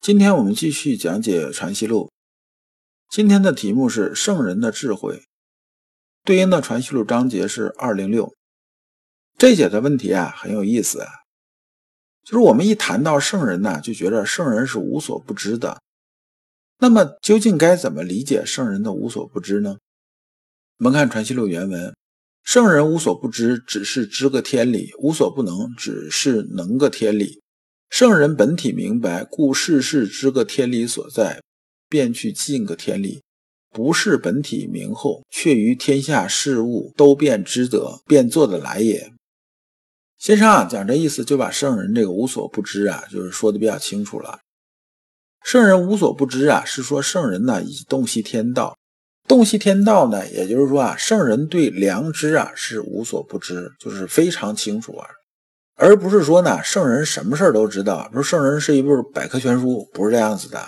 今天我们继续讲解《传习录》，今天的题目是圣人的智慧，对应的《传习录》章节是二零六。这节的问题啊很有意思，就是我们一谈到圣人呢，就觉得圣人是无所不知的。那么究竟该怎么理解圣人的无所不知呢？我们看《传习录》原文：圣人无所不知，只是知个天理；无所不能，只是能个天理。圣人本体明白，故事事知个天理所在，便去尽个天理；不是本体明后，却于天下事物都便知得，便做得来也。先生啊，讲这意思，就把圣人这个无所不知啊，就是说的比较清楚了。圣人无所不知啊，是说圣人呢已洞悉天道，洞悉天道呢，也就是说啊，圣人对良知啊是无所不知，就是非常清楚啊。而不是说呢，圣人什么事儿都知道，说圣人是一部百科全书，不是这样子的。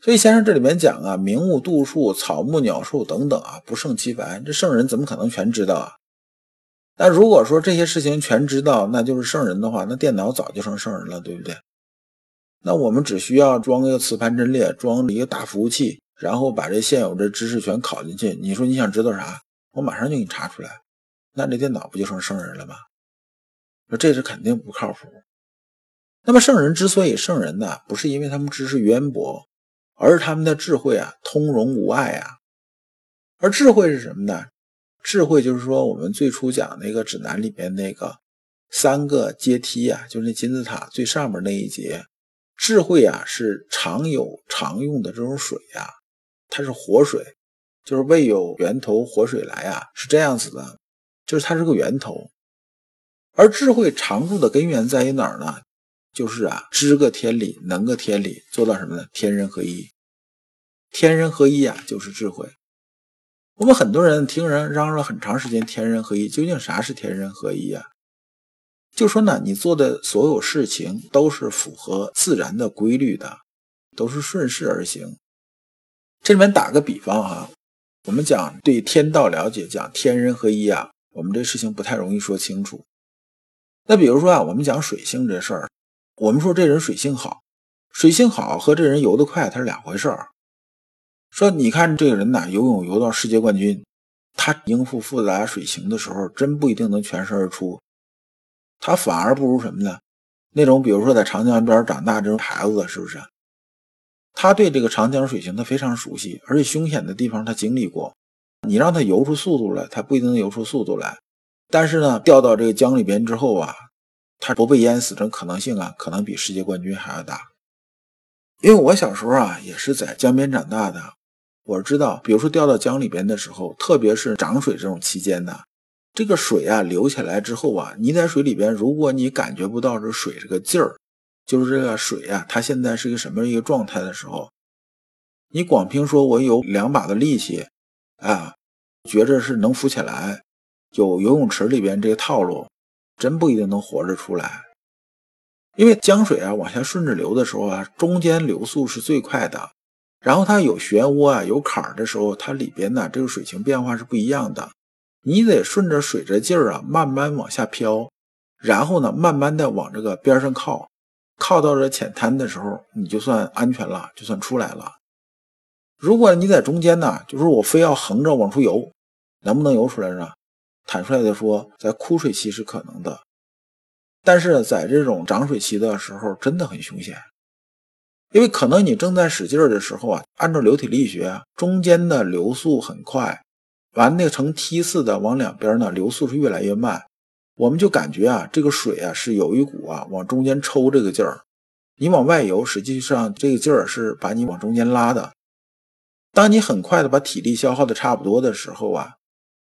所以先生这里面讲啊，名物、度数、草木、鸟兽等等啊，不胜其烦。这圣人怎么可能全知道啊？那如果说这些事情全知道，那就是圣人的话，那电脑早就成圣人了，对不对？那我们只需要装一个磁盘阵列，装一个大服务器，然后把这现有的知识全拷进去。你说你想知道啥，我马上就给你查出来。那这电脑不就成圣人了吗？说这是肯定不靠谱。那么圣人之所以圣人呢，不是因为他们知识渊博，而是他们的智慧啊通融无碍啊。而智慧是什么呢？智慧就是说我们最初讲那个指南里边那个三个阶梯啊，就是那金字塔最上面那一节。智慧啊是常有常用的这种水呀，它是活水，就是未有源头活水来啊，是这样子的，就是它是个源头。而智慧常驻的根源在于哪儿呢？就是啊，知个天理，能个天理，做到什么呢？天人合一。天人合一啊，就是智慧。我们很多人听人嚷嚷了很长时间，天人合一，究竟啥是天人合一啊？就说呢，你做的所有事情都是符合自然的规律的，都是顺势而行。这里面打个比方哈，我们讲对天道了解，讲天人合一啊，我们这事情不太容易说清楚。那比如说啊，我们讲水性这事儿，我们说这人水性好，水性好和这人游得快，它是两回事儿。说你看这个人呐，游泳游到世界冠军，他应付复杂水情的时候，真不一定能全身而出，他反而不如什么呢？那种比如说在长江边长大这种孩子，是不是？他对这个长江水情他非常熟悉，而且凶险的地方他经历过，你让他游出速度来，他不一定能游出速度来。但是呢，掉到这个江里边之后啊，他不被淹死的可能性啊，可能比世界冠军还要大。因为我小时候啊，也是在江边长大的，我知道，比如说掉到江里边的时候，特别是涨水这种期间呢，这个水啊流起来之后啊，你在水里边，如果你感觉不到这水这个劲儿，就是这个水啊，它现在是一个什么一个状态的时候，你光凭说我有两把的力气啊，觉着是能浮起来。有游泳池里边这个套路，真不一定能活着出来。因为江水啊往下顺着流的时候啊，中间流速是最快的，然后它有漩涡啊有坎儿的时候，它里边呢这个水情变化是不一样的。你得顺着水这劲儿啊，慢慢往下漂，然后呢慢慢的往这个边上靠，靠到这浅滩的时候，你就算安全了，就算出来了。如果你在中间呢，就是我非要横着往出游，能不能游出来呢？坦率的说，在枯水期是可能的，但是在这种涨水期的时候，真的很凶险，因为可能你正在使劲儿的时候啊，按照流体力学，中间的流速很快，完那成梯次的往两边呢，流速是越来越慢，我们就感觉啊，这个水啊是有一股啊往中间抽这个劲儿，你往外游，实际上这个劲儿是把你往中间拉的，当你很快的把体力消耗的差不多的时候啊。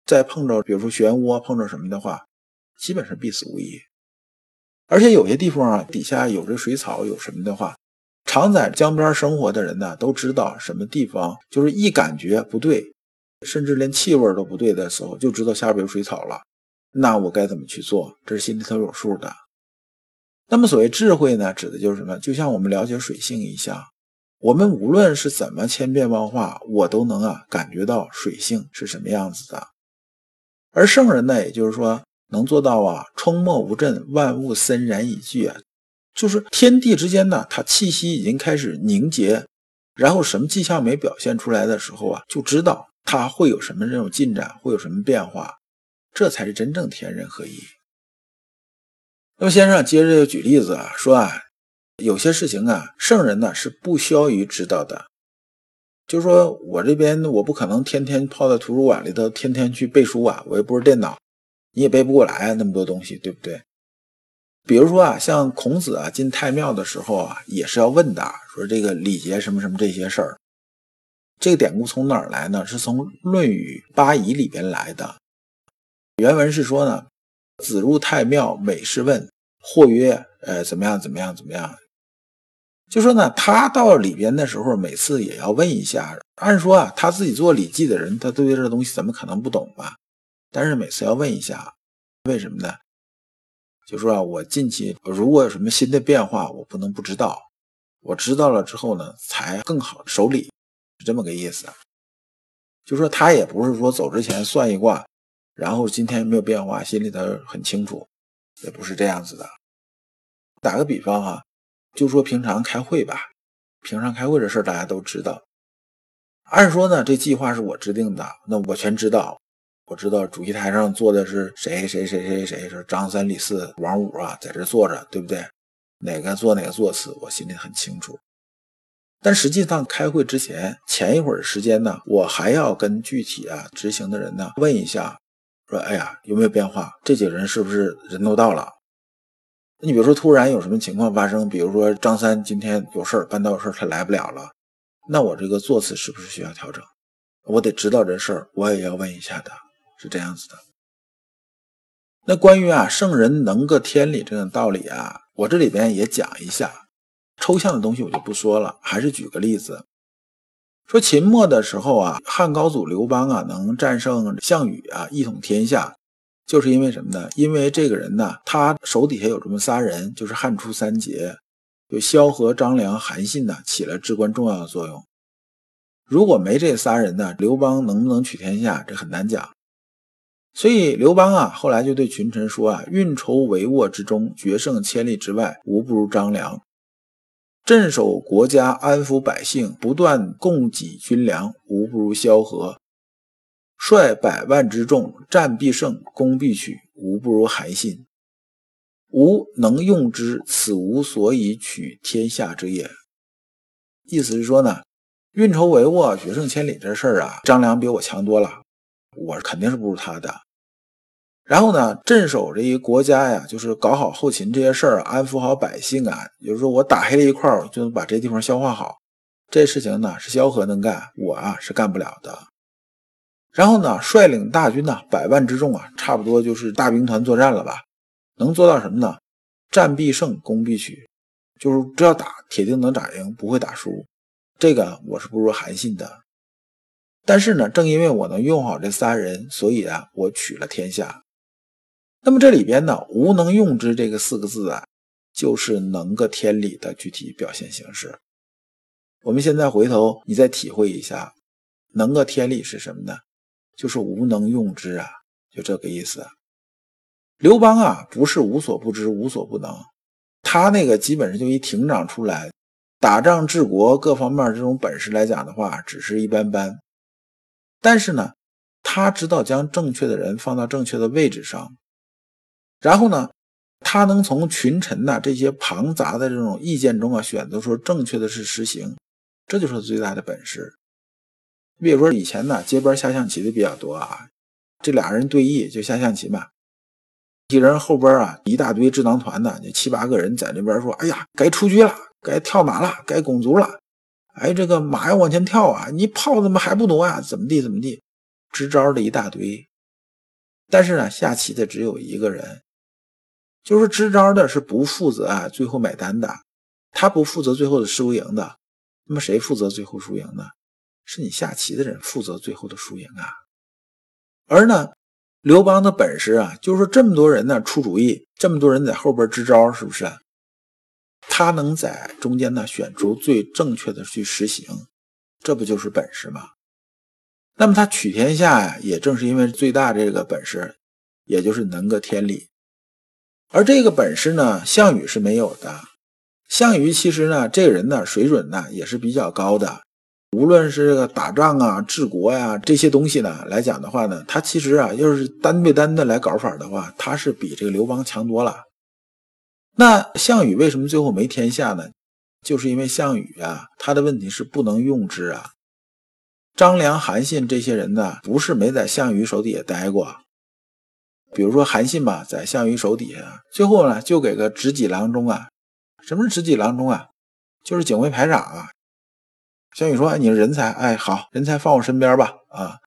再碰着，比如说漩涡，碰着什么的话，基本上必死无疑。而且有些地方啊，底下有这水草，有什么的话，常在江边生活的人呢，都知道什么地方就是一感觉不对，甚至连气味都不对的时候，就知道下边有水草了。那我该怎么去做？这是心里头有数的。那么所谓智慧呢，指的就是什么？就像我们了解水性一样，我们无论是怎么千变万化，我都能啊感觉到水性是什么样子的。而圣人呢，也就是说能做到啊，冲没无震，万物森然以聚啊，就是天地之间呢，它气息已经开始凝结，然后什么迹象没表现出来的时候啊，就知道它会有什么这种进展，会有什么变化。这才是真正天人合一。那么，先生接着举例子啊，说啊，有些事情啊，圣人呢是不消于知道的。就是说我这边我不可能天天泡在图书馆里头，天天去背书啊，我又不是电脑，你也背不过来啊，那么多东西，对不对？比如说啊，像孔子啊进太庙的时候啊，也是要问的，说这个礼节什么什么这些事儿。这个典故从哪儿来呢？是从《论语·八仪》里边来的。原文是说呢，子入太庙，每事问，或曰：“呃，怎么样？怎么样？怎么样？”就说呢，他到里边的时候，每次也要问一下。按说啊，他自己做礼记的人，他对这东西怎么可能不懂吧？但是每次要问一下，为什么呢？就说啊，我进去如果有什么新的变化，我不能不知道。我知道了之后呢，才更好守礼，是这么个意思。就说他也不是说走之前算一卦。然后今天没有变化，心里头很清楚，也不是这样子的。打个比方啊，就说平常开会吧，平常开会这事大家都知道。按说呢，这计划是我制定的，那我全知道。我知道主席台上坐的是谁谁谁谁谁，是张三李四王五啊，在这坐着，对不对？哪个坐哪个座次，我心里很清楚。但实际上开会之前前一会儿时间呢，我还要跟具体啊执行的人呢问一下。说，哎呀，有没有变化？这几个人是不是人都到了？你比如说，突然有什么情况发生，比如说张三今天有事儿，办道事儿他来不了了，那我这个座次是不是需要调整？我得知道这事儿，我也要问一下的，是这样子的。那关于啊圣人能个天理这种道理啊，我这里边也讲一下，抽象的东西我就不说了，还是举个例子。说秦末的时候啊，汉高祖刘邦啊能战胜项羽啊一统天下，就是因为什么呢？因为这个人呢，他手底下有这么仨人，就是汉初三杰，就萧何、张良、韩信呢，起了至关重要的作用。如果没这仨人呢，刘邦能不能取天下，这很难讲。所以刘邦啊，后来就对群臣说啊：“运筹帷幄之中，决胜千里之外，无不如张良。”镇守国家，安抚百姓，不断供给军粮，无不如萧何；率百万之众，战必胜，攻必取，吾不如韩信。吾能用之，此无所以取天下之也。意思是说呢，运筹帷幄，决胜千里这事儿啊，张良比我强多了，我肯定是不如他的。然后呢，镇守这一国家呀，就是搞好后勤这些事儿，安抚好百姓啊。也就是说我打黑了一块儿，就能把这地方消化好。这事情呢是萧何能干，我啊是干不了的。然后呢，率领大军呢，百万之众啊，差不多就是大兵团作战了吧？能做到什么呢？战必胜，攻必取，就是只要打，铁定能打赢，不会打输。这个我是不如韩信的。但是呢，正因为我能用好这仨人，所以啊，我取了天下。那么这里边呢，“无能用之”这个四个字啊，就是能个天理的具体表现形式。我们现在回头你再体会一下，“能个天理”是什么呢？就是无能用之啊，就这个意思。刘邦啊，不是无所不知、无所不能，他那个基本上就一亭长出来，打仗治国各方面这种本事来讲的话，只是一般般。但是呢，他知道将正确的人放到正确的位置上。然后呢，他能从群臣呐这些庞杂的这种意见中啊，选择出正确的是实行，这就是他最大的本事。你比如说以前呢，街边下象棋的比较多啊，这俩人对弈就下象棋嘛，一人后边啊一大堆智囊团的，就七八个人在那边说：“哎呀，该出车了，该跳马了，该拱卒了。哎，这个马要往前跳啊，你炮怎么还不挪啊？怎么地怎么地，支招的一大堆。但是呢，下棋的只有一个人。”就是支招的是不负责啊，最后买单的，他不负责最后的输赢的，那么谁负责最后输赢呢？是你下棋的人负责最后的输赢啊。而呢，刘邦的本事啊，就是说这么多人呢出主意，这么多人在后边支招，是不是？他能在中间呢选出最正确的去实行，这不就是本事吗？那么他取天下呀，也正是因为最大这个本事，也就是能个天理。而这个本事呢，项羽是没有的。项羽其实呢，这个人呢水准呢也是比较高的，无论是这个打仗啊、治国呀这些东西呢来讲的话呢，他其实啊要是单对单的来搞法的话，他是比这个刘邦强多了。那项羽为什么最后没天下呢？就是因为项羽啊，他的问题是不能用之啊。张良、韩信这些人呢，不是没在项羽手底下待过。比如说韩信吧，在项羽手底下，最后呢就给个执戟郎中啊。什么是执戟郎中啊？就是警卫排长啊。项羽说：“哎，你是人才，哎，好，人才放我身边吧。啊，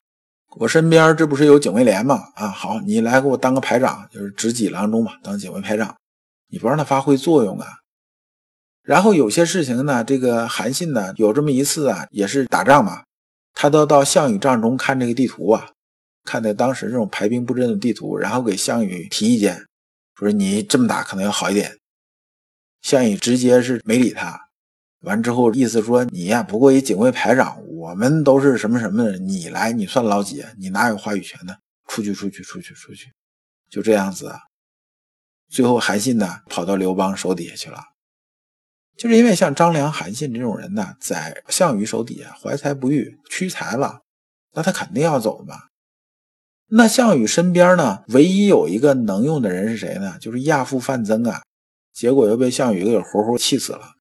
我身边这不是有警卫连吗？啊，好，你来给我当个排长，就是执戟郎中嘛，当警卫排长。你不让他发挥作用啊。然后有些事情呢，这个韩信呢，有这么一次啊，也是打仗嘛。”他都到项羽帐中看这个地图啊，看的当时这种排兵布阵的地图，然后给项羽提意见，说你这么打可能要好一点。项羽直接是没理他，完之后意思说你呀不过一警卫排长，我们都是什么什么的，你来你算老几？你哪有话语权呢？出去出去出去出去，就这样子。啊最后韩信呢跑到刘邦手底下去了。就是因为像张良、韩信这种人呢，在项羽手底下怀才不遇、屈才了，那他肯定要走嘛。那项羽身边呢，唯一有一个能用的人是谁呢？就是亚父范增啊。结果又被项羽给活活气死了。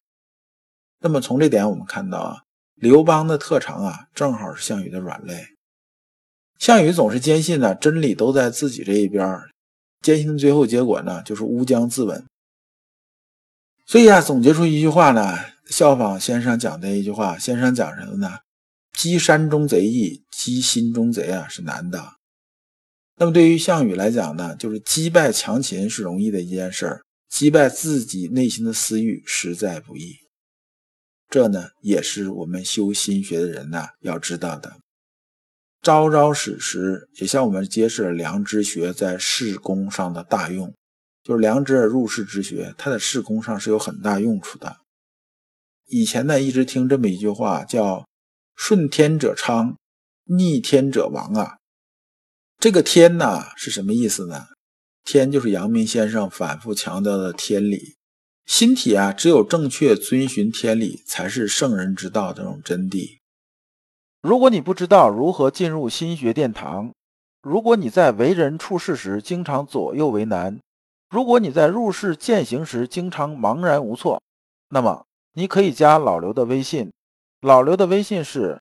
那么从这点我们看到啊，刘邦的特长啊，正好是项羽的软肋。项羽总是坚信呢，真理都在自己这一边，坚信的最后结果呢，就是乌江自刎。所以啊，总结出一句话呢，效仿先生讲的一句话。先生讲什么呢？击山中贼易，击心中贼啊是难的。那么对于项羽来讲呢，就是击败强秦是容易的一件事儿，击败自己内心的私欲实在不易。这呢，也是我们修心学的人呢要知道的。朝朝史实也向我们揭示了良知学在事功上的大用。就是良知而入世之学，它在事功上是有很大用处的。以前呢，一直听这么一句话，叫“顺天者昌，逆天者亡”啊。这个“天”呢是什么意思呢？“天”就是阳明先生反复强调的天理。心体啊，只有正确遵循天理，才是圣人之道这种真谛。如果你不知道如何进入心学殿堂，如果你在为人处事时经常左右为难，如果你在入世践行时经常茫然无措，那么你可以加老刘的微信。老刘的微信是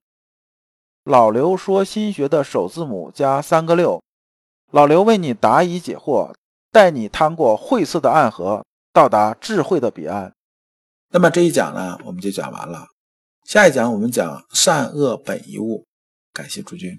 “老刘说心学”的首字母加三个六。老刘为你答疑解惑，带你趟过晦涩的暗河，到达智慧的彼岸。那么这一讲呢，我们就讲完了。下一讲我们讲善恶本一物。感谢诸君。